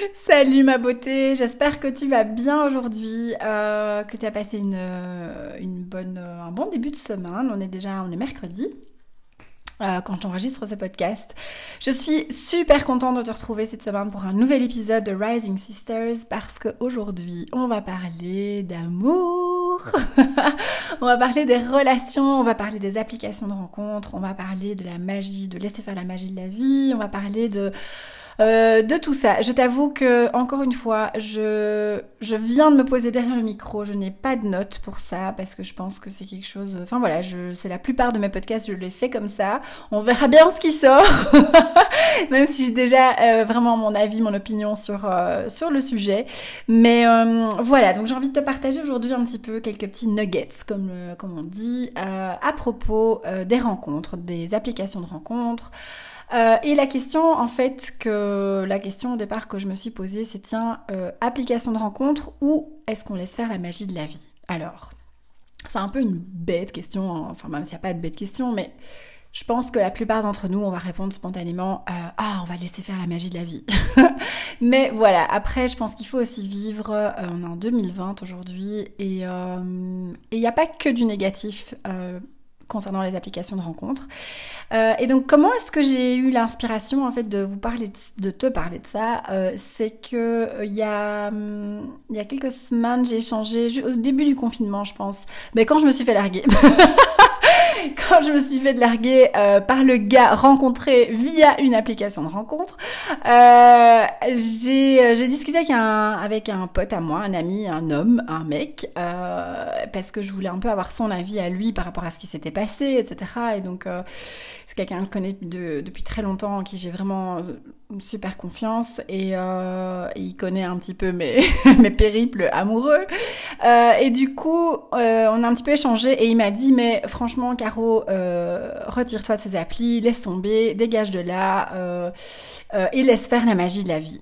Salut ma beauté, j'espère que tu vas bien aujourd'hui, euh, que tu as passé une, euh, une bonne, euh, un bon début de semaine. On est déjà, mercredi. quand j'enregistre ce podcast. Je suis super contente de te retrouver cette semaine pour un nouvel épisode de Rising Sisters parce qu'aujourd'hui on va parler d'amour, on va parler des relations, on va parler des applications de rencontres, on va parler de la magie, de laisser faire la magie de la vie, on va parler de euh, de tout ça, je t'avoue que encore une fois, je, je viens de me poser derrière le micro. Je n'ai pas de notes pour ça parce que je pense que c'est quelque chose. Enfin voilà, je, c'est la plupart de mes podcasts, je les fais comme ça. On verra bien ce qui sort, même si j'ai déjà euh, vraiment mon avis, mon opinion sur euh, sur le sujet. Mais voilà, donc j'ai envie de te partager aujourd'hui un petit peu quelques petits nuggets, comme comme on dit, à propos des rencontres, des applications de rencontres. Euh, et la question, en fait, que la question au départ que je me suis posée, c'est tiens, euh, application de rencontre ou est-ce qu'on laisse faire la magie de la vie? Alors, c'est un peu une bête question, hein. enfin même s'il n'y a pas de bête question, mais je pense que la plupart d'entre nous, on va répondre spontanément euh, Ah, on va laisser faire la magie de la vie. Mais voilà, après, je pense qu'il faut aussi vivre. on est en 2020 aujourd'hui et il n'y a pas que du négatif concernant les applications de rencontres. Euh, et donc comment est-ce que j'ai eu l'inspiration en fait de vous parler de, te parler de ça? Euh, C'est que euh, il y a il y a quelques semaines j'ai échangé au début du confinement je pense, mais quand je me suis fait larguer. quand je me suis fait larguer euh, par le gars rencontré via une application de rencontre, euh, j'ai, j'ai discuté avec un, pote à moi, un ami, un homme, un mec, euh, parce que je voulais un peu avoir son avis à lui par rapport à ce qui s'était passé, etc. Et donc, euh, c'est quelqu'un que je connais depuis très longtemps, en qui j'ai vraiment une super confiance et, euh, il connaît un petit peu mes, mes périples amoureux. Euh, et du coup, euh, on a un petit peu échangé et il m'a dit, mais franchement, Euh, retire-toi de ces applis, laisse tomber, dégage de là euh, euh, et laisse faire la magie de la vie.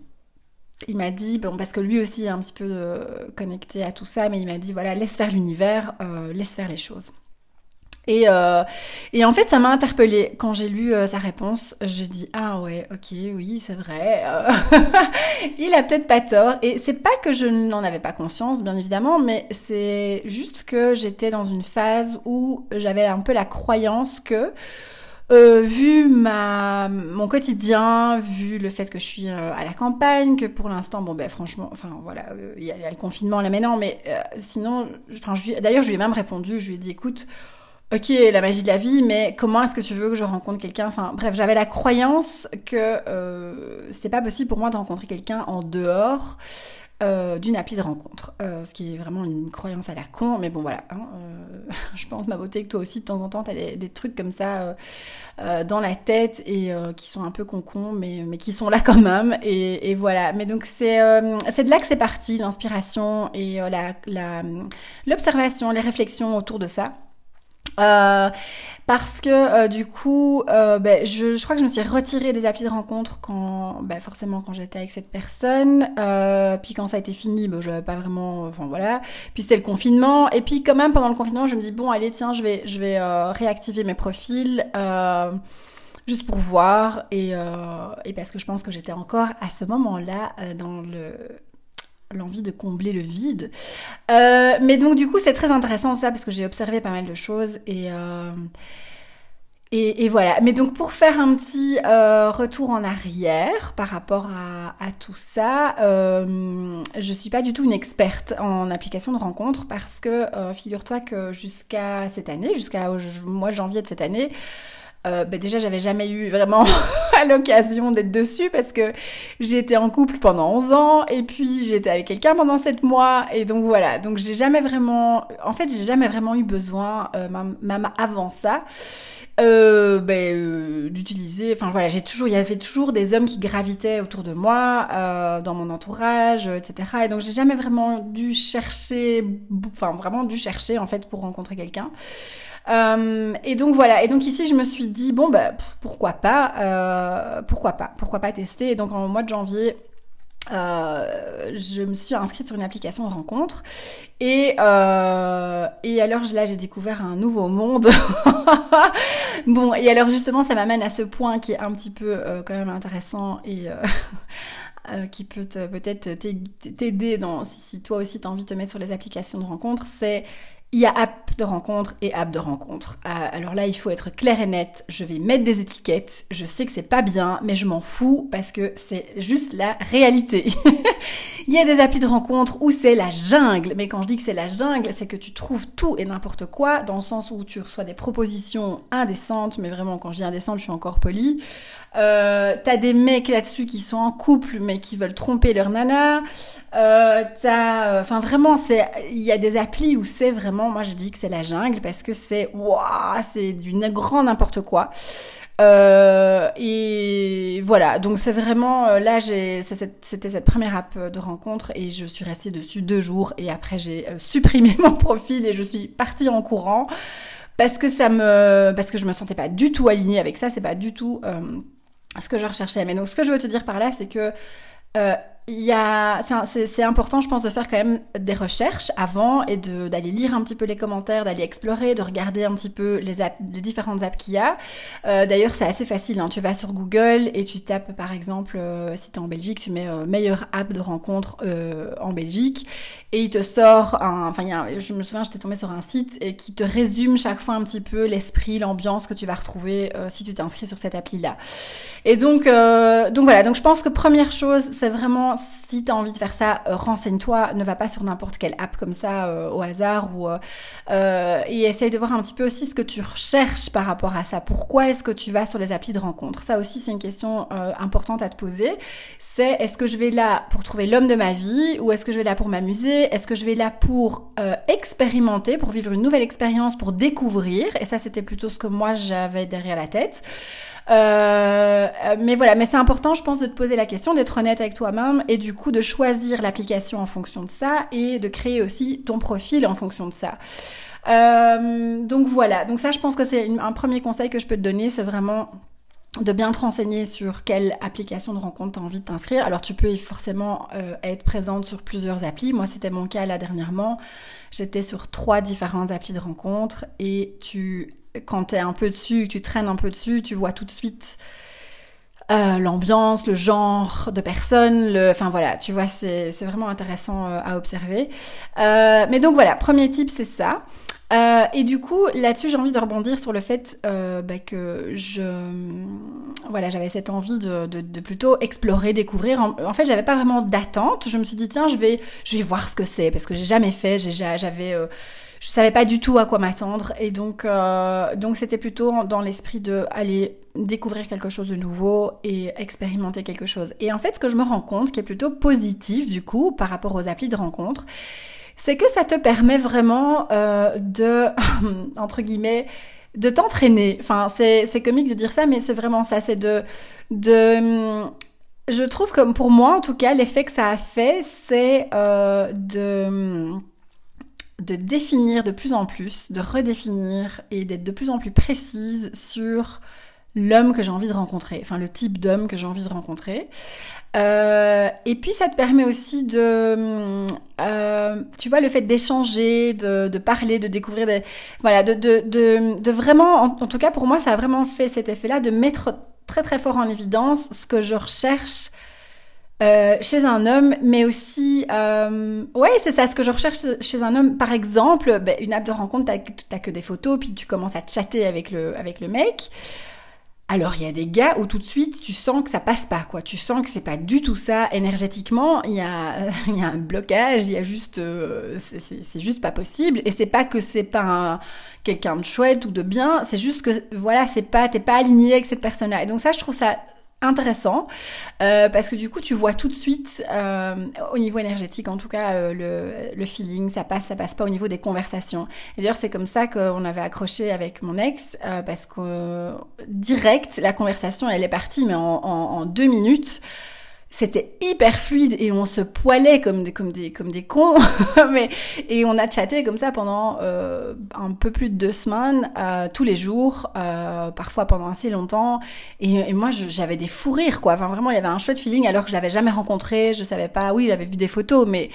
Il m'a dit, bon, parce que lui aussi est un petit peu connecté à tout ça, mais il m'a dit, voilà, laisse faire l'univers, laisse faire les choses. Et, euh, et en fait, ça m'a interpellée. Quand j'ai lu euh, sa réponse, j'ai dit ah ouais, ok, oui, c'est vrai. Euh, il a peut-être pas tort. Et c'est pas que je n'en avais pas conscience, bien évidemment, mais c'est juste que j'étais dans une phase où j'avais un peu la croyance que euh, vu ma mon quotidien, vu le fait que je suis à la campagne, que pour l'instant, bon ben franchement, enfin voilà, il y, a le confinement là maintenant, mais sinon, enfin, d'ailleurs, je lui ai même répondu, je lui ai dit, écoute, ok, la magie de la vie, mais comment est-ce que tu veux que je rencontre quelqu'un? Enfin, bref, j'avais la croyance que euh, c'était pas possible pour moi de rencontrer quelqu'un en dehors euh, d'une appli de rencontre. Euh, ce qui est vraiment une croyance à la con, mais bon voilà. Hein, euh, je pense, ma beauté, que toi aussi, de temps en temps, t'as des, des trucs comme ça euh, dans la tête et qui sont un peu concons, mais, mais qui sont là quand même. Et, et voilà. Mais donc, c'est c'est de là que c'est parti, l'inspiration et la l'observation, les réflexions autour de ça. Euh, parce que euh, du coup, euh, ben, je, je, crois que je me suis retirée des applis de rencontre quand, ben, forcément quand j'étais avec cette personne. puis quand ça a été fini, ben, j'avais pas vraiment, enfin voilà. Puis c'était le confinement. Et puis quand même pendant le confinement, je me dis bon allez tiens, je vais, je vais réactiver mes profils. juste pour voir et, et parce que je pense que j'étais encore à ce moment-là dans le l'envie de combler le vide. Euh, mais donc du coup c'est très intéressant ça parce que j'ai observé pas mal de choses et, euh, voilà. Mais donc pour faire un petit euh, retour en arrière par rapport à, tout ça, je suis pas du tout une experte en application de rencontres parce que figure-toi que jusqu'à cette année, jusqu'à mois janvier de cette année, euh, ben déjà, j'avais jamais eu vraiment l'occasion d'être dessus parce que j'étais en couple pendant 11 ans et puis j'étais avec quelqu'un pendant 7 mois et donc voilà. Donc j'ai jamais vraiment, en fait, j'ai jamais vraiment eu besoin, euh, même avant ça. Euh, euh, d'utiliser. Enfin voilà, j'ai toujours, il y avait toujours des hommes qui gravitaient autour de moi, dans mon entourage, etc. Et donc j'ai jamais vraiment dû chercher, enfin vraiment dû chercher en fait pour rencontrer quelqu'un. Euh, et donc voilà. Et donc ici, je me suis dit bon bah pourquoi pas, euh, pourquoi pas, pourquoi pas tester. Et donc en mois de janvier. Euh, je me suis inscrite sur une application de rencontre et, euh, et alors là j'ai découvert un nouveau monde. bon et alors justement ça m'amène à ce point qui est un petit peu quand même intéressant et qui peut peut-être t'aider dans si, si toi aussi tu as envie de te mettre sur les applications de rencontre, c'est il y a app de rencontre et app de rencontre. Euh, alors là, il faut être clair et net. Je vais mettre des étiquettes. Je sais que c'est pas bien, mais je m'en fous parce que c'est juste la réalité. il y a des applis de rencontre où c'est la jungle. Mais quand je dis que c'est la jungle, c'est que tu trouves tout et n'importe quoi, dans le sens où tu reçois des propositions indécentes. Mais vraiment, quand je dis indécentes, je suis encore polie. Euh, t'as des mecs là-dessus qui sont en couple mais qui veulent tromper leur nana. Euh, t'as, euh, enfin vraiment, c'est, il y a des applis où c'est vraiment, moi je dis que c'est la jungle parce que c'est, waouh, c'est du grand n'importe quoi. Euh, et voilà, donc c'est vraiment euh, là, j'ai, c'était cette première app de rencontre et je suis restée dessus deux jours et après j'ai supprimé mon profil et je suis partie en courant parce que ça me, parce que je me sentais pas du tout alignée avec ça, c'est pas du tout ce que je recherchais. Mais donc ce que je veux te dire par là, c'est que euh, il y a, c'est important, je pense, de faire quand même des recherches avant et d'aller lire un petit peu les commentaires, d'aller explorer, de regarder un petit peu les, apps, les différentes apps qu'il y a. Euh, D'ailleurs, c'est assez facile. Hein. Tu vas sur Google et tu tapes, par exemple, euh, si tu es en Belgique, tu mets euh, meilleure app de rencontre en Belgique et il te sort un. Enfin, je me souviens, j'étais tombée sur un site et qui te résume chaque fois un petit peu l'esprit, l'ambiance que tu vas retrouver si tu t'inscris sur cette appli-là. Et donc, donc voilà. Donc, je pense que première chose, c'est vraiment si tu as envie de faire ça, euh, renseigne-toi, ne va pas sur n'importe quelle app comme ça euh, au hasard ou euh, et essaye de voir un petit peu aussi ce que tu recherches par rapport à ça. Pourquoi est-ce que tu vas sur les applis de rencontre? Ça aussi c'est une question importante à te poser. C'est est-ce que je vais là pour trouver l'homme de ma vie ou est-ce que je vais là pour m'amuser? Est-ce que je vais là pour expérimenter, pour vivre une nouvelle expérience, pour découvrir? Et ça c'était plutôt ce que moi j'avais derrière la tête. Euh, mais voilà, mais c'est important, je pense, de te poser la question, d'être honnête avec toi-même et du coup de choisir l'application en fonction de ça et de créer aussi ton profil en fonction de ça. Euh, donc voilà, donc ça je pense que c'est un premier conseil que je peux te donner, c'est vraiment de bien te renseigner sur quelle application de rencontre tu as envie de t'inscrire. Alors tu peux forcément euh, être présente sur plusieurs applis. Moi c'était mon cas là dernièrement. J'étais sur trois différentes applis de rencontre et tu quand tu es un peu dessus, tu traînes un peu dessus, tu vois tout de suite euh, l'ambiance, le genre de personne, enfin voilà, tu vois, c'est vraiment intéressant euh, à observer. Euh, mais donc voilà, premier type, c'est ça. et du coup, là-dessus, j'ai envie de rebondir sur le fait bah, que je, voilà, j'avais cette envie de, plutôt explorer, découvrir. En, en fait, j'avais pas vraiment d'attente. Je me suis dit tiens, je vais, je vais voir ce que c'est parce que j'ai jamais fait. J'avais je savais pas du tout à quoi m'attendre et donc euh, donc c'était plutôt dans l'esprit de aller découvrir quelque chose de nouveau et expérimenter quelque chose. Et en fait, ce que je me rends compte, qui est plutôt positif du coup par rapport aux applis de rencontre, c'est que ça te permet vraiment euh, de entre guillemets de t'entraîner. Enfin, c'est comique de dire ça, mais c'est vraiment ça. C'est de de je trouve comme pour moi en tout cas l'effet que ça a fait, c'est euh, de de définir de plus en plus, de redéfinir et d'être de plus en plus précise sur l'homme que j'ai envie de rencontrer, enfin le type d'homme que j'ai envie de rencontrer. Euh, et puis ça te permet aussi de, euh, tu vois, le fait d'échanger, de, parler, de découvrir des, voilà, de, vraiment, en, tout cas pour moi, ça a vraiment fait cet effet-là de mettre très très fort en évidence ce que je recherche euh, chez un homme, mais aussi, euh, ouais, c'est ça, ce que je recherche chez un homme. Par exemple, ben, une app de rencontre, t'as, que des photos, puis tu commences à chatter avec le, avec le mec. Alors il y a des gars où tout de suite tu sens que ça passe pas quoi, tu sens que c'est pas du tout ça énergétiquement, il y a, y a un blocage, il y a juste euh, c'est juste pas possible et c'est pas que c'est pas quelqu'un de chouette ou de bien, c'est juste que voilà, c'est pas t'es pas aligné avec cette personne-là. Et donc ça je trouve ça intéressant euh, parce que du coup tu vois tout de suite euh, au niveau énergétique en tout cas euh, le, le, feeling ça passe ça passe pas au niveau des conversations. Et d'ailleurs c'est comme ça qu'on avait accroché avec mon ex parce que direct la conversation elle est partie mais en, en deux minutes c'était hyper fluide et on se poilait comme des comme des comme des cons. Mais et on a chatté comme ça pendant euh, un peu plus de deux semaines euh, tous les jours euh, parfois pendant assez longtemps. Et, moi j'avais des fous rires quoi. Enfin vraiment il y avait un chouette feeling alors que je l'avais jamais rencontré. Je savais pas oui j'avais vu des photos mais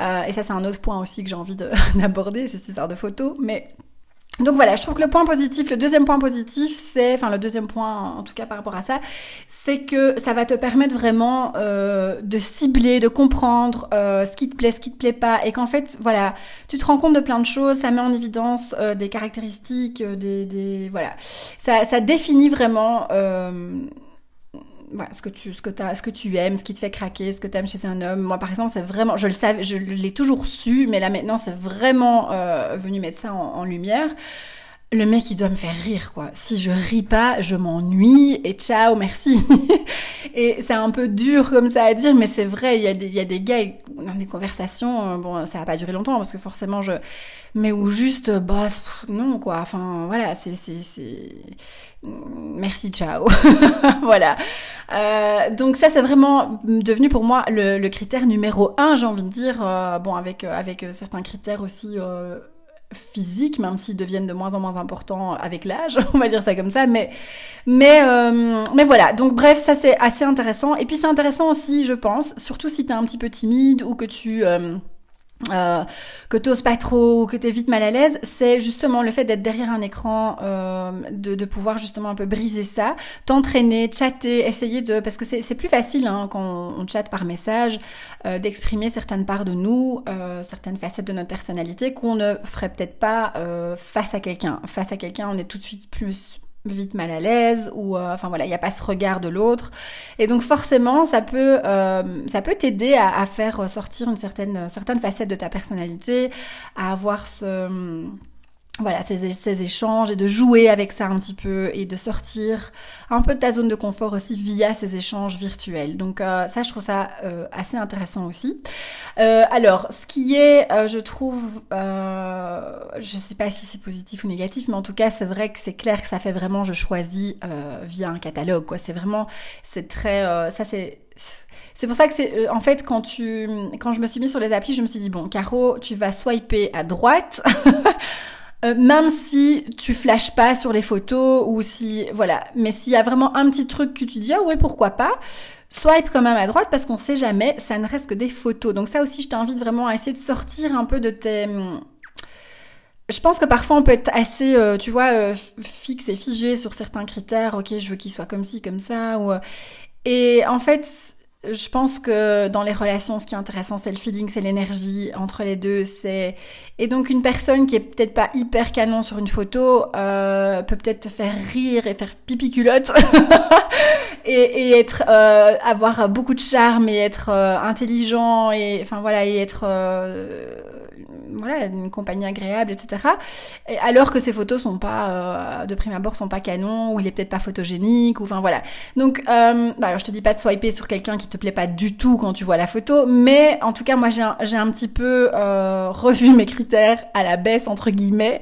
euh, et ça c'est un autre point aussi que j'ai envie d'aborder cette histoire de photos. Mais donc voilà, je trouve que le point positif, le deuxième point positif, c'est, enfin le deuxième point en tout cas par rapport à ça, c'est que ça va te permettre vraiment euh, de cibler, de comprendre euh, ce qui te plaît, ce qui te plaît pas, et qu'en fait, voilà, tu te rends compte de plein de choses, ça met en évidence euh, des caractéristiques, des, des, voilà, ça, ça définit vraiment voilà, ce que tu ce que ce que tu aimes, ce qui te fait craquer, ce que tu aimes chez un homme. Moi par exemple, c'est vraiment je le savais, je l'ai toujours su, mais là maintenant c'est vraiment euh, venu mettre ça en, en, lumière. Le mec il doit me faire rire quoi. Si je ris pas, je m'ennuie et ciao, merci. et c'est un peu dur comme ça à dire, mais c'est vrai, il y a des il y a des gars dans des conversations, euh, bon ça va pas durer longtemps parce que forcément je mais où juste bah non quoi. Enfin voilà, c'est c'est merci ciao voilà euh, donc ça c'est vraiment devenu pour moi le, le critère numéro un j'ai envie de dire euh, bon avec avec certains critères aussi euh, physiques même s'ils deviennent de moins en moins importants avec l'âge on va dire ça comme ça mais mais euh, mais voilà. Donc bref ça c'est assez intéressant. Et puis c'est intéressant aussi je pense surtout si t'es un petit peu timide ou que tu euh, que t'oses pas trop, que t'es vite mal à l'aise, c'est justement le fait d'être derrière un écran, euh, de, de, pouvoir justement un peu briser ça, t'entraîner, chatter, essayer de, parce que c'est plus facile hein, quand on, on, chatte par message, euh, d'exprimer certaines parts de nous, euh, certaines facettes de notre personnalité qu'on ne ferait peut-être pas euh, face à quelqu'un. Face à quelqu'un, on est tout de suite plus vite mal à l'aise ou euh, enfin voilà il n'y a pas ce regard de l'autre. Et donc forcément ça peut euh, ça peut t'aider à, à, faire sortir une certaine certaine facette de ta personnalité à avoir ce voilà, ces, ces, échanges et de jouer avec ça un petit peu et de sortir un peu de ta zone de confort aussi via ces échanges virtuels. Donc euh, ça, je trouve ça euh, assez intéressant aussi. Euh, alors, ce qui est, euh, je trouve, euh, je sais pas si c'est positif ou négatif, mais en tout cas, c'est vrai que c'est clair que ça fait vraiment, je choisis via un catalogue, quoi. C'est vraiment, c'est très, ça c'est c'est pour ça que c'est en fait quand tu quand je me suis mis sur les applis, je me suis dit bon, Caro, tu vas swiper à droite. Euh, même si tu flashes pas sur les photos ou si voilà, mais s'il y a vraiment un petit truc que tu dis ah ouais pourquoi pas, swipe quand même à droite parce qu'on sait jamais, ça ne reste que des photos. Donc ça aussi je t'invite vraiment à essayer de sortir un peu de tes je pense que parfois on peut être assez, euh, tu vois, euh, fixe et figé sur certains critères. Ok, je veux qu'il soit comme ci, comme ça. Ou... Et en fait, je pense que dans les relations, ce qui est intéressant, c'est le feeling, c'est l'énergie entre les deux. C'est et donc une personne qui est peut-être pas hyper canon sur une photo euh, peut peut-être te faire rire et faire pipi culotte et, et, être euh, avoir beaucoup de charme et être euh, intelligent et enfin voilà et être euh, voilà une compagnie agréable, etc. Et alors que ces photos sont pas euh, de prime abord sont pas canon ou il est peut-être pas photogénique ou enfin voilà. Donc euh, bah alors je te dis pas de swiper sur quelqu'un qui te plaît pas du tout quand tu vois la photo, mais en tout cas moi j'ai un, un petit peu euh, revu mes critères à la baisse entre guillemets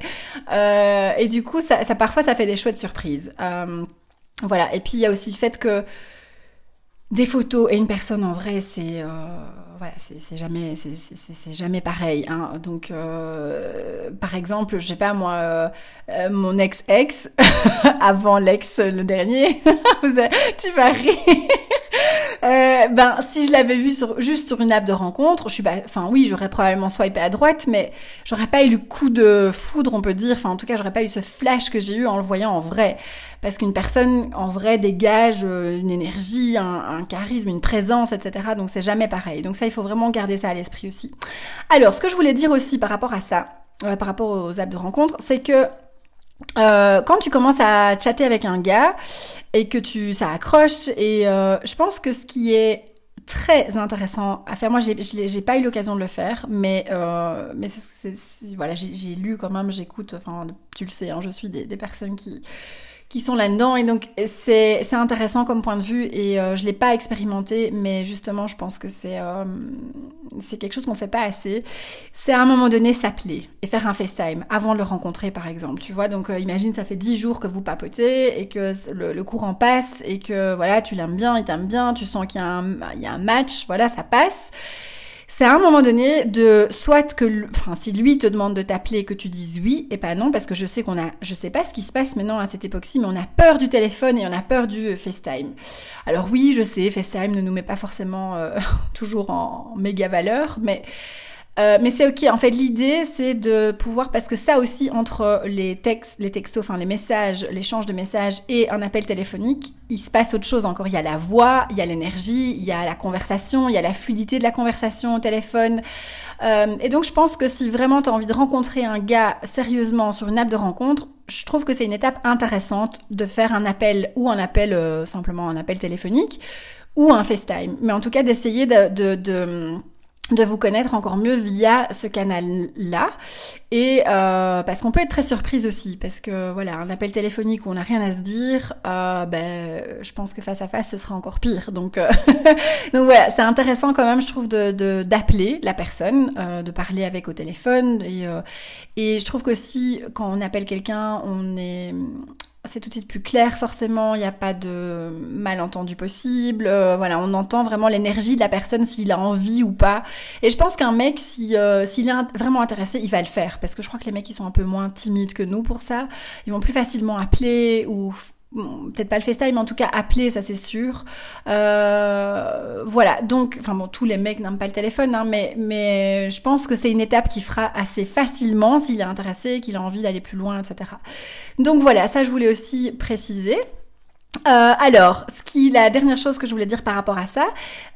euh, et du coup ça, ça, parfois ça fait des chouettes surprises. Voilà et puis il y a aussi le fait que des photos et une personne en vrai c'est voilà, c'est jamais, c'est jamais pareil. Hein. Donc, euh, par exemple, je sais pas moi, euh, euh mon ex-ex, avant l'ex le dernier, tu vas rire. Euh, ben, si je l'avais vu sur, juste sur une app de rencontre, je suis pas, enfin oui, j'aurais probablement swipé à droite, mais j'aurais pas eu le coup de foudre, on peut dire. Enfin, en tout cas, j'aurais pas eu ce flash que j'ai eu en le voyant en vrai, parce qu'une personne en vrai dégage euh, une énergie, un, un charisme, une présence, etc. Donc c'est jamais pareil. Donc ça, il faut vraiment garder ça à l'esprit aussi. Alors, ce que je voulais dire aussi par rapport à ça, euh, par rapport aux apps de rencontre, c'est que euh, quand tu commences à chatter avec un gars et que tu ça accroche et euh, je pense que ce qui est très intéressant à faire. Moi, j'ai pas eu l'occasion de le faire, mais euh, mais c'est voilà, j'ai lu quand même, j'écoute. Enfin, tu le sais, hein, je suis des personnes qui qui sont là-dedans. Et donc, c'est intéressant comme point de vue et euh, je ne l'ai pas expérimenté, mais justement, je pense que c'est euh, quelque chose qu'on fait pas assez. C'est à un moment donné s'appeler et faire un FaceTime avant de le rencontrer, par exemple. Tu vois, donc euh, imagine, ça fait dix jours que vous papotez et que le, le courant passe et que voilà, tu l'aimes bien, il t'aime bien, tu sens qu'il y, y, a un match, voilà, ça passe c'est à un moment donné de soit que, enfin, si lui te demande de t'appeler, que tu dises oui et pas non, parce que je sais qu'on a, je sais pas ce qui se passe maintenant à cette époque-ci, mais on a peur du téléphone et on a peur du FaceTime. Alors oui, je sais, FaceTime ne nous met pas forcément euh, toujours en méga valeur, mais euh, mais c'est ok. En fait, l'idée, c'est de pouvoir, parce que ça aussi, entre les textes, les textos, enfin les messages, l'échange de messages et un appel téléphonique, il se passe autre chose encore. Il y a la voix, il y a l'énergie, il y a la conversation, il y a la fluidité de la conversation au téléphone. Euh, et donc, je pense que si vraiment tu as envie de rencontrer un gars sérieusement sur une app de rencontre, je trouve que c'est une étape intéressante de faire un appel ou un appel euh, simplement un appel téléphonique ou un FaceTime. Mais en tout cas, d'essayer de, de, de de vous connaître encore mieux via ce canal-là. Et euh, parce qu'on peut être très surprise aussi, parce que voilà, un appel téléphonique où on n'a rien à se dire, euh, ben, je pense que face à face, ce sera encore pire. Donc, euh, donc voilà, c'est intéressant quand même, je trouve, de d'appeler la personne, euh, de parler avec au téléphone. Et, euh, et je trouve qu'aussi, quand on appelle quelqu'un, on est c'est tout de suite plus clair forcément, il n'y a pas de malentendu possible, euh, voilà, on entend vraiment l'énergie de la personne s'il a envie ou pas. Et je pense qu'un mec, si, euh, s'il est vraiment intéressé, il va le faire, parce que je crois que les mecs, ils sont un peu moins timides que nous pour ça, ils vont plus facilement appeler ou peut-être pas le FaceTime, mais en tout cas appeler, ça c'est sûr. Euh, voilà, donc, enfin bon, tous les mecs n'aiment pas le téléphone, hein, mais, mais je pense que c'est une étape qui fera assez facilement s'il est intéressé, qu'il a envie d'aller plus loin, etc. Donc voilà, ça je voulais aussi préciser. Euh, alors, ce qui, la dernière chose que je voulais dire par rapport à ça,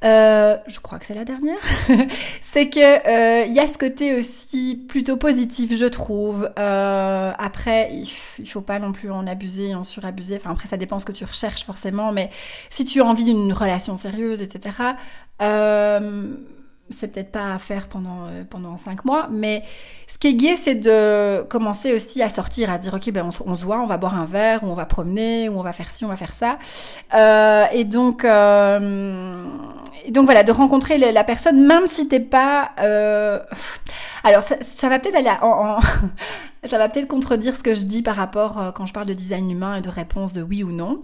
euh, je crois que c'est la dernière, c'est que euh, il y a ce côté aussi plutôt positif, je trouve. Après, il, faut pas non plus en abuser, en surabuser. Enfin, après, ça dépend ce que tu recherches forcément, mais si tu as envie d'une relation sérieuse, etc. c'est peut-être pas à faire pendant euh, pendant cinq mois, mais ce qui est gai, c'est de commencer aussi à sortir, à dire ok ben on, se voit, on va boire un verre, ou on va promener, ou on va faire ci, on va faire ça, euh, et donc euh, donc voilà, de rencontrer la personne, même si t'es pas, euh... alors ça, va peut-être aller en... ça va peut-être contredire ce que je dis par rapport euh, quand je parle de design humain et de réponse de oui ou non.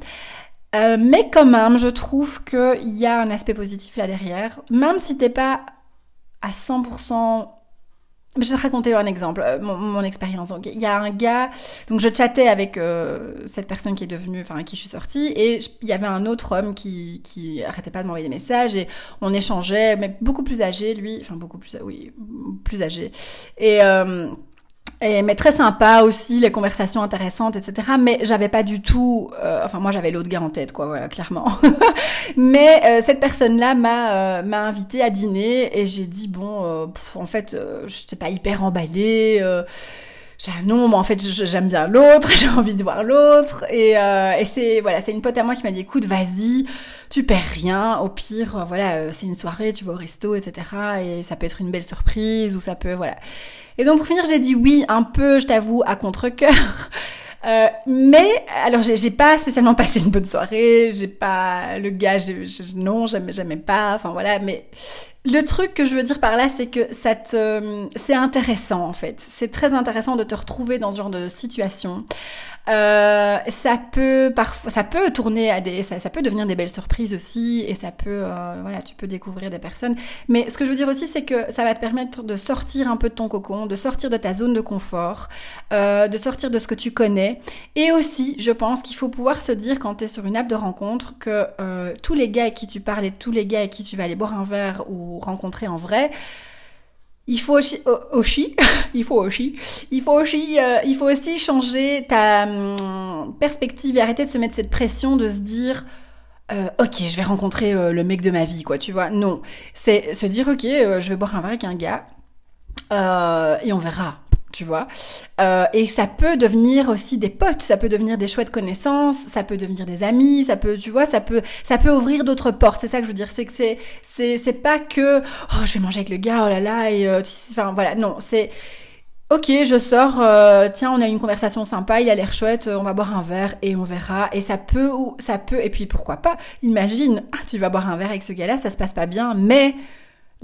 Euh, mais quand même, je trouve qu'il y a un aspect positif là derrière. Même si t'es pas à 100%. Je vais te raconter un exemple, euh, mon, expérience. Donc, il y a un gars, donc je chattais avec euh, cette personne qui est devenue, enfin, qui je suis sortie, et il y avait un autre homme qui, qui arrêtait pas de m'envoyer des messages, et on échangeait, mais beaucoup plus âgé, lui, enfin, beaucoup plus, oui, plus âgé. Et, euh, et, mais très sympa aussi, les conversations intéressantes, etc. Mais j'avais pas du tout, euh, enfin moi j'avais l'autre gars en tête, quoi, voilà, clairement. mais euh, cette personne-là m'a euh, m'a invité à dîner et j'ai dit bon, en fait, je j'étais pas hyper emballée. Non, mais en fait j'aime bien l'autre, j'ai envie de voir l'autre et, et c'est voilà, c'est une pote à moi qui m'a dit écoute, vas-y, tu perds rien, au pire, voilà, c'est une soirée, tu vas au resto, etc. Et ça peut être une belle surprise ou ça peut voilà. Et donc pour finir, j'ai dit oui, un peu, je t'avoue, à contre-cœur. Euh, mais alors j'ai pas spécialement passé une bonne soirée, j'ai pas le gars, non, jamais, jamais pas. Enfin voilà, mais le truc que je veux dire par là, c'est que te, c'est intéressant en fait. C'est très intéressant de te retrouver dans ce genre de situation. Euh, ça peut parfois, ça peut tourner à des, ça, peut devenir des belles surprises aussi, et ça peut, euh, voilà, tu peux découvrir des personnes. Mais ce que je veux dire aussi, c'est que ça va te permettre de sortir un peu de ton cocon, de sortir de ta zone de confort, euh, de sortir de ce que tu connais, et aussi, je pense qu'il faut pouvoir se dire quand tu es sur une app de rencontre que euh, tous les gars avec qui tu parles et tous les gars avec qui tu vas aller boire un verre ou rencontrer en vrai, il faut aussi, il faut aussi, il faut aussi, euh, il faut aussi changer ta hum, perspective et arrêter de se mettre cette pression de se dire, euh, ok, je vais rencontrer euh, le mec de ma vie, quoi, tu vois. Non, c'est se dire, ok, je vais boire un verre avec un gars et on verra tu vois. Euh, et ça peut devenir aussi des potes, ça peut devenir des chouettes connaissances, ça peut devenir des amis, ça peut, tu vois, ça peut, ça peut ouvrir d'autres portes. C'est ça que je veux dire, c'est que c'est, c'est, c'est pas que, oh, je vais manger avec le gars, oh là là, et euh, enfin voilà, non, c'est, ok, je sors, euh, tiens, on a une conversation sympa, il a l'air chouette, on va boire un verre et on verra. Et ça peut, ça peut, et puis pourquoi pas, imagine, tu vas boire un verre avec ce gars-là, ça se passe pas bien, mais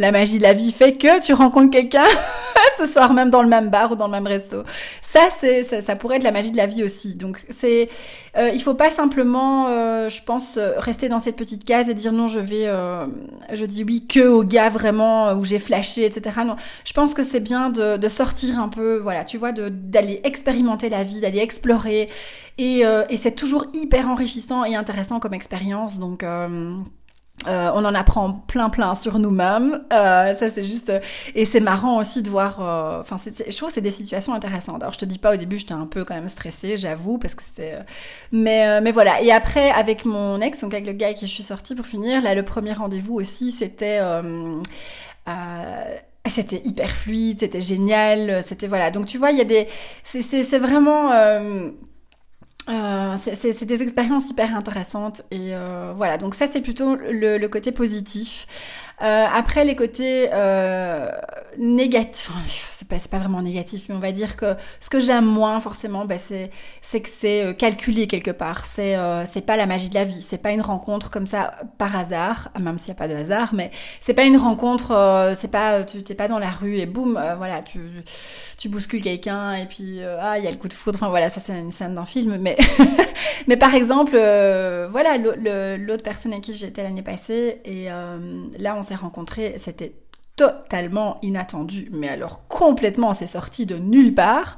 la magie de la vie fait que tu rencontres quelqu'un ce soir même dans le même bar ou dans le même resto. Ça, c'est ça, pourrait être la magie de la vie aussi. Donc c'est, euh, il faut pas simplement, euh, je pense, euh, rester dans cette petite case et dire non, je vais, euh, je dis oui que au gars vraiment où j'ai flashé, etc. Non, je pense que c'est bien de, de, sortir un peu, voilà, tu vois, d'aller expérimenter la vie, d'aller explorer, et, et c'est toujours hyper enrichissant et intéressant comme expérience. Donc euh, on en apprend plein plein sur nous-mêmes. Euh, ça c'est juste et c'est marrant aussi de voir. Euh, enfin, je trouve c'est des situations intéressantes. Alors je te dis pas au début j'étais un peu quand même stressée, j'avoue parce que c'était. Mais mais voilà. Et après avec mon ex, donc avec le gars avec qui je suis sortie pour finir, là le premier rendez-vous aussi c'était. c'était hyper fluide, c'était génial, c'était voilà. Donc tu vois, il y a des, c'est vraiment euh, c'est des expériences hyper intéressantes et euh, voilà. Donc ça c'est plutôt le, le, côté positif euh, après les côtés euh, négatifs, enfin, c'est pas, pas vraiment négatif, mais on va dire que ce que j'aime moins forcément, bah, c'est que c'est euh, calculé quelque part. C'est euh, pas la magie de la vie. C'est pas une rencontre comme ça par hasard, même s'il y a pas de hasard, mais c'est pas une rencontre. Euh, c'est pas tu t'es pas dans la rue et boum, voilà, tu tu bouscules quelqu'un et puis ah il y a le coup de foudre. Enfin voilà, ça c'est une scène d'un film, mais mais par exemple, voilà l'autre personne avec qui j'étais l'année passée et là on s'est c'était totalement inattendu, mais alors complètement, c'est sorti de nulle part.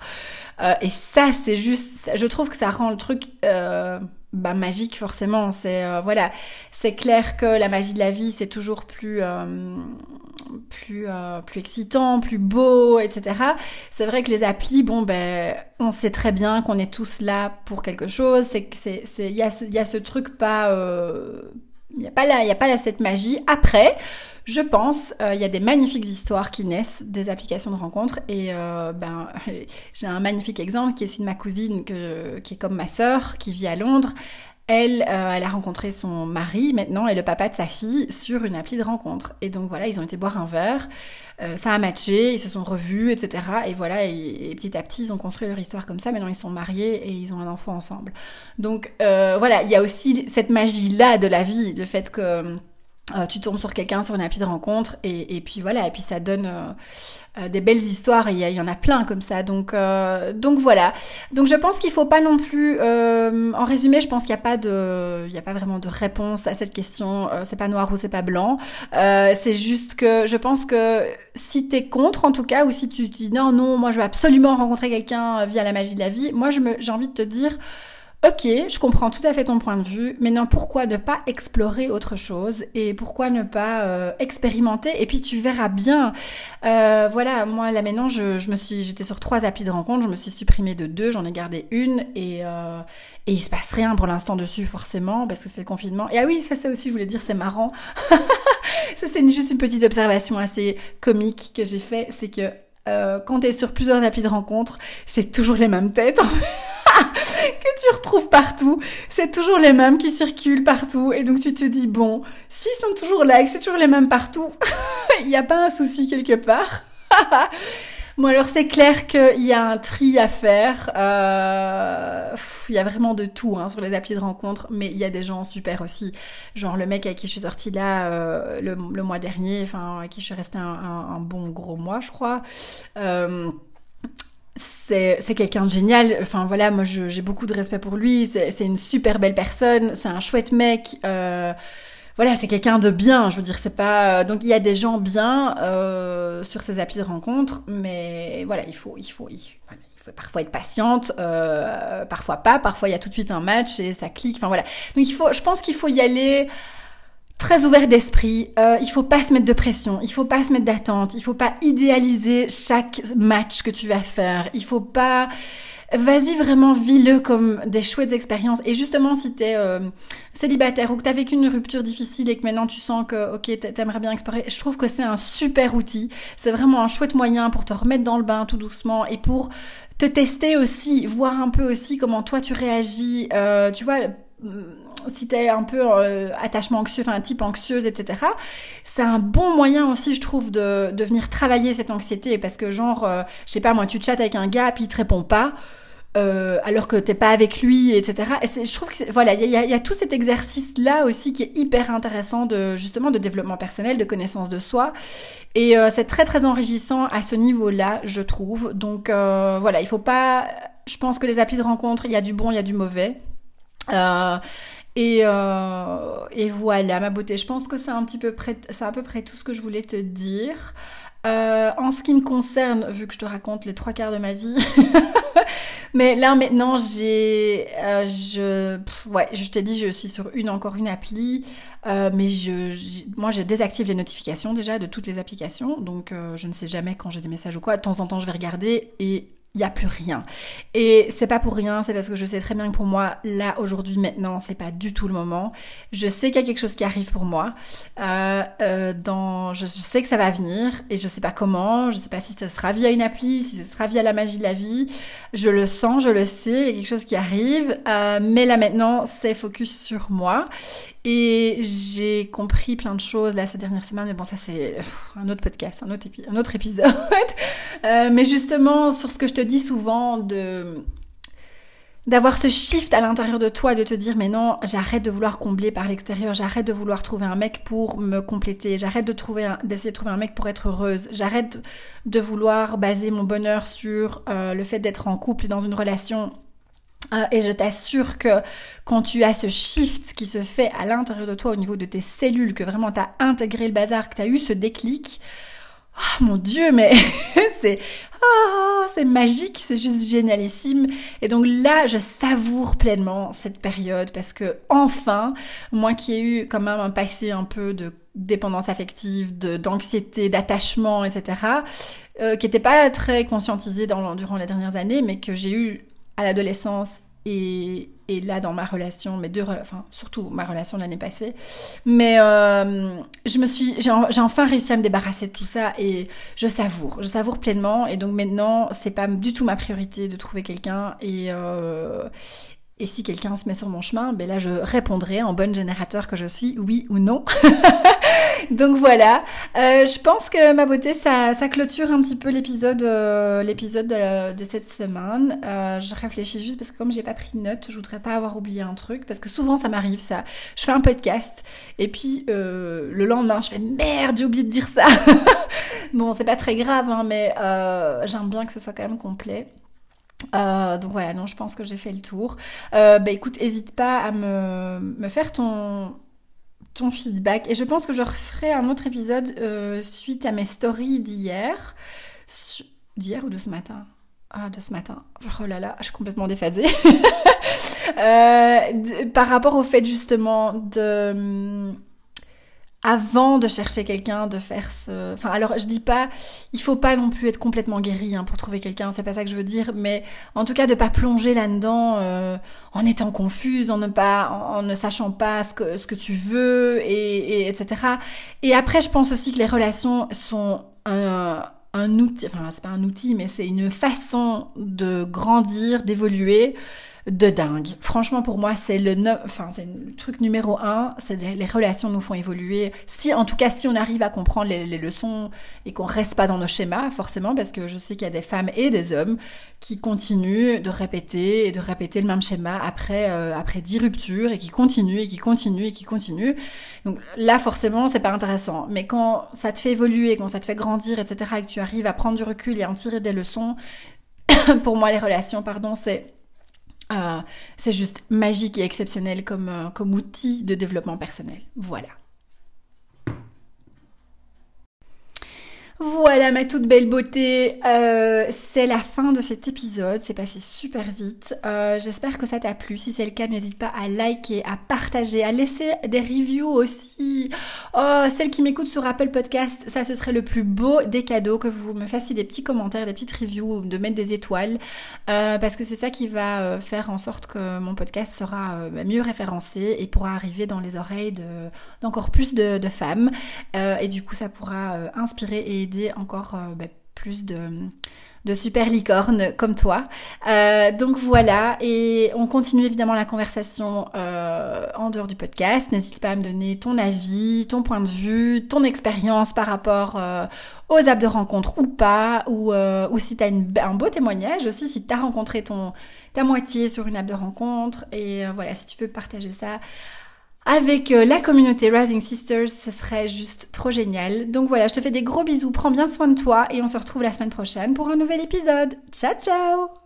Euh, et ça, c'est juste, je trouve que ça rend le truc euh, bah, magique forcément. C'est euh, voilà, c'est clair que la magie de la vie, c'est toujours plus plus plus excitant, plus beau, etc. C'est vrai que les applis, bon ben, on sait très bien qu'on est tous là pour quelque chose. C'est que c'est il y a il y a ce truc pas il n'y a pas là, il y a pas là cette magie. Après, je pense, euh, il y a des magnifiques histoires qui naissent des applications de rencontres et euh, ben j'ai un magnifique exemple qui est celui de ma cousine qui est comme ma sœur, qui vit à Londres. Elle, euh, elle a rencontré son mari maintenant et le papa de sa fille sur une appli de rencontre. Et donc voilà, ils ont été boire un verre, ça a matché, ils se sont revus, etc. Et voilà, et, petit à petit, ils ont construit leur histoire comme ça. Maintenant, ils sont mariés et ils ont un enfant ensemble. Donc voilà, il y a aussi cette magie-là de la vie, le fait que euh, tu tombes sur quelqu'un sur une appli de rencontre et, et, puis voilà et puis ça donne euh, euh, des belles histoires il y, en a plein comme ça. Donc donc voilà. Donc je pense qu'il faut pas non plus en résumé je pense qu'il n'y a pas de il y a pas vraiment de réponse à cette question c'est pas noir ou c'est pas blanc. C'est juste que je pense que si t'es contre en tout cas ou si tu, tu dis non non moi je veux absolument rencontrer quelqu'un via la magie de la vie moi je me j'ai envie de te dire Ok, je comprends tout à fait ton point de vue. Maintenant, pourquoi ne pas explorer autre chose et pourquoi ne pas euh, expérimenter Et puis tu verras bien. Euh, voilà, moi là maintenant, je, je me suis, j'étais sur trois applis de rencontre, je me suis supprimée de deux, j'en ai gardé une et euh, et il se passe rien pour l'instant dessus forcément parce que c'est le confinement. Et ah oui, ça c'est aussi, je voulais dire, c'est marrant. ça c'est juste une petite observation assez comique que j'ai fait, c'est que euh, quand tu es sur plusieurs applis de rencontre, c'est toujours les mêmes têtes. que tu retrouves partout. C'est toujours les mêmes qui circulent partout. Et donc tu te dis, bon, s'ils sont toujours là et que c'est toujours les mêmes partout, il n'y a pas un souci quelque part. Bon alors c'est clair qu'il y a un tri à faire. Euh, il y a vraiment de tout hein, sur les applis de rencontre, mais il y a des gens super aussi. Genre le mec avec qui je suis sortie là euh, le, mois dernier, enfin avec qui je suis restée un, bon gros mois je crois. Euh, c'est quelqu'un de génial. Enfin voilà, moi j'ai beaucoup de respect pour lui. C'est une super belle personne. C'est un chouette mec. Euh, voilà, c'est quelqu'un de bien. Je veux dire, c'est pas. Donc il y a des gens bien euh, sur ces applis de rencontre, mais voilà, il faut, il faut, il, faut parfois être patiente, euh, parfois pas. Parfois il y a tout de suite un match et ça clique. Enfin voilà. Donc il faut, je pense qu'il faut y aller très ouvert d'esprit. Euh, il faut pas se mettre de pression, il faut pas se mettre d'attente, il faut pas idéaliser chaque match que tu vas faire. Il faut pas vas-y vraiment vis-le comme des chouettes expériences. Et justement, si t'es euh, célibataire ou que t'as vécu une rupture difficile et que maintenant tu sens que, ok, t'aimerais bien explorer, je trouve que c'est un super outil. C'est vraiment un chouette moyen pour te remettre dans le bain tout doucement et pour te tester aussi, voir un peu aussi comment toi tu réagis. Euh, tu vois, si t'es un peu euh, attachement anxieux, enfin un type anxieuse, etc. C'est un bon moyen aussi, je trouve, de, venir travailler cette anxiété parce que genre, euh, je sais pas moi, tu chattes avec un gars puis il te répond pas. Euh, alors que t'es pas avec lui, etc. Et je trouve que voilà, il y a, tout cet exercice là aussi qui est hyper intéressant de justement de développement personnel, de connaissance de soi, et euh, c'est très très enrichissant à ce niveau-là, je trouve. Donc voilà, il faut pas, je pense que les applis de rencontre, il y a du bon, il y a du mauvais. Euh, et, euh, et, voilà, ma beauté. Je pense que c'est un petit peu près, c'est à peu près tout ce que je voulais te dire. Euh, en ce qui me concerne, vu que je te raconte les trois quarts de ma vie, mais là maintenant j'ai, euh, je, ouais, je t'ai dit, je suis sur une encore une appli, mais je, moi je désactive les notifications déjà de toutes les applications, donc je ne sais jamais quand j'ai des messages ou quoi. De temps en temps, je vais regarder et il n'y a plus rien. Et c'est pas pour rien, c'est parce que je sais très bien que pour moi, là, aujourd'hui, maintenant, c'est pas du tout le moment. Je sais qu'il y a quelque chose qui arrive pour moi. Euh, euh, dans, je, sais que ça va venir et je sais pas comment, je sais pas si ce sera via une appli, si ce sera via la magie de la vie. Je le sens, je le sais, il y a quelque chose qui arrive. Euh, mais là, maintenant, c'est focus sur moi. Et j'ai compris plein de choses là ces dernières semaines, mais bon ça c'est un autre podcast, un autre, épisode. euh, mais justement sur ce que je te dis souvent de d'avoir ce shift à l'intérieur de toi, de te dire mais non, j'arrête de vouloir combler par l'extérieur, j'arrête de vouloir trouver un mec pour me compléter, j'arrête de trouver d'essayer de trouver un mec pour être heureuse, j'arrête de vouloir baser mon bonheur sur euh, le fait d'être en couple et dans une relation euh, et je t'assure que quand tu as ce shift qui se fait à l'intérieur de toi au niveau de tes cellules, que vraiment tu as intégré le bazar, que tu as eu ce déclic, oh mon dieu, mais c'est oh, c'est magique, c'est juste génialissime. Et donc là, je savoure pleinement cette période parce que enfin, moi qui ai eu quand même un passé un peu de dépendance affective, d'anxiété, d'attachement, etc., euh, qui n'était pas très conscientisé dans, durant les dernières années, mais que j'ai eu à l'adolescence et, et, là dans ma relation, mes deux, enfin surtout ma relation l'année passée. Mais euh, je me suis, j'ai enfin réussi à me débarrasser de tout ça et je savoure, je savoure pleinement. Et donc maintenant, c'est pas du tout ma priorité de trouver quelqu'un et euh, et si quelqu'un se met sur mon chemin, ben là je répondrai en bonne générateur que je suis, oui ou non. Donc voilà, euh, je pense que ma beauté, ça, ça clôture un petit peu l'épisode euh, l'épisode de, cette semaine. Euh, je réfléchis juste parce que comme j'ai pas pris de notes, je voudrais pas avoir oublié un truc parce que souvent ça m'arrive ça. Je fais un podcast et puis euh, le lendemain je fais merde, j'ai oublié de dire ça. bon, c'est pas très grave, hein, mais euh, j'aime bien que ce soit quand même complet. Euh, donc voilà, non, je pense que j'ai fait le tour. Euh, bah écoute, hésite pas à me, faire ton, ton feedback. Et je pense que je referai un autre épisode euh, suite à mes stories d'hier. D'hier ou de ce matin? Ah, de ce matin. Oh là là, je suis complètement déphasée. par rapport au fait justement de avant de chercher quelqu'un, de faire ce... Enfin, alors je dis pas, il faut pas non plus être complètement guéri hein, pour trouver quelqu'un, c'est pas ça que je veux dire, mais en tout cas de pas plonger là-dedans euh, en étant confuse, en ne pas, en, ne sachant pas ce que, ce que tu veux, et, et etc. Et après, je pense aussi que les relations sont un, un outil, enfin c'est pas un outil, mais c'est une façon de grandir, d'évoluer de dingue. Franchement, pour moi, c'est le, enfin, c'est le truc numéro un. C'est les, relations nous font évoluer. Si, en tout cas, si on arrive à comprendre les, leçons et qu'on reste pas dans nos schémas, forcément, parce que je sais qu'il y a des femmes et des hommes qui continuent de répéter et de répéter le même schéma après, euh, après dix ruptures et qui continuent et qui continuent et qui continuent. Donc là, forcément, c'est pas intéressant. Mais quand ça te fait évoluer, quand ça te fait grandir, etc., et que tu arrives à prendre du recul et à en tirer des leçons, pour moi, les relations, pardon, c'est euh, c'est juste magique et exceptionnel comme, euh, comme outil de développement personnel. Voilà. Voilà ma toute belle beauté, euh, c'est la fin de cet épisode, c'est passé super vite. J'espère que ça t'a plu, si c'est le cas n'hésite pas à liker, à partager, à laisser des reviews aussi. Oh, celles qui m'écoutent sur Apple Podcast, ça ce serait le plus beau des cadeaux que vous me fassiez des petits commentaires, des petites reviews, de mettre des étoiles, euh, parce que c'est ça qui va euh, faire en sorte que mon podcast sera euh, mieux référencé et pourra arriver dans les oreilles d'encore plus de, femmes. et du coup ça pourra inspirer et aider encore bah, plus de, de super licornes comme toi. Euh, donc voilà, et on continue évidemment la conversation euh, en dehors du podcast. N'hésite pas à me donner ton avis, ton point de vue, ton expérience par rapport aux apps de rencontre ou pas, ou, ou si tu un beau témoignage aussi, si tu as rencontré ton, ta moitié sur une app de rencontre. Et voilà, si tu veux partager ça avec euh, la communauté Rising Sisters, ce serait juste trop génial. Donc voilà, je te fais des gros bisous, prends bien soin de toi et on se retrouve la semaine prochaine pour un nouvel épisode. Ciao ciao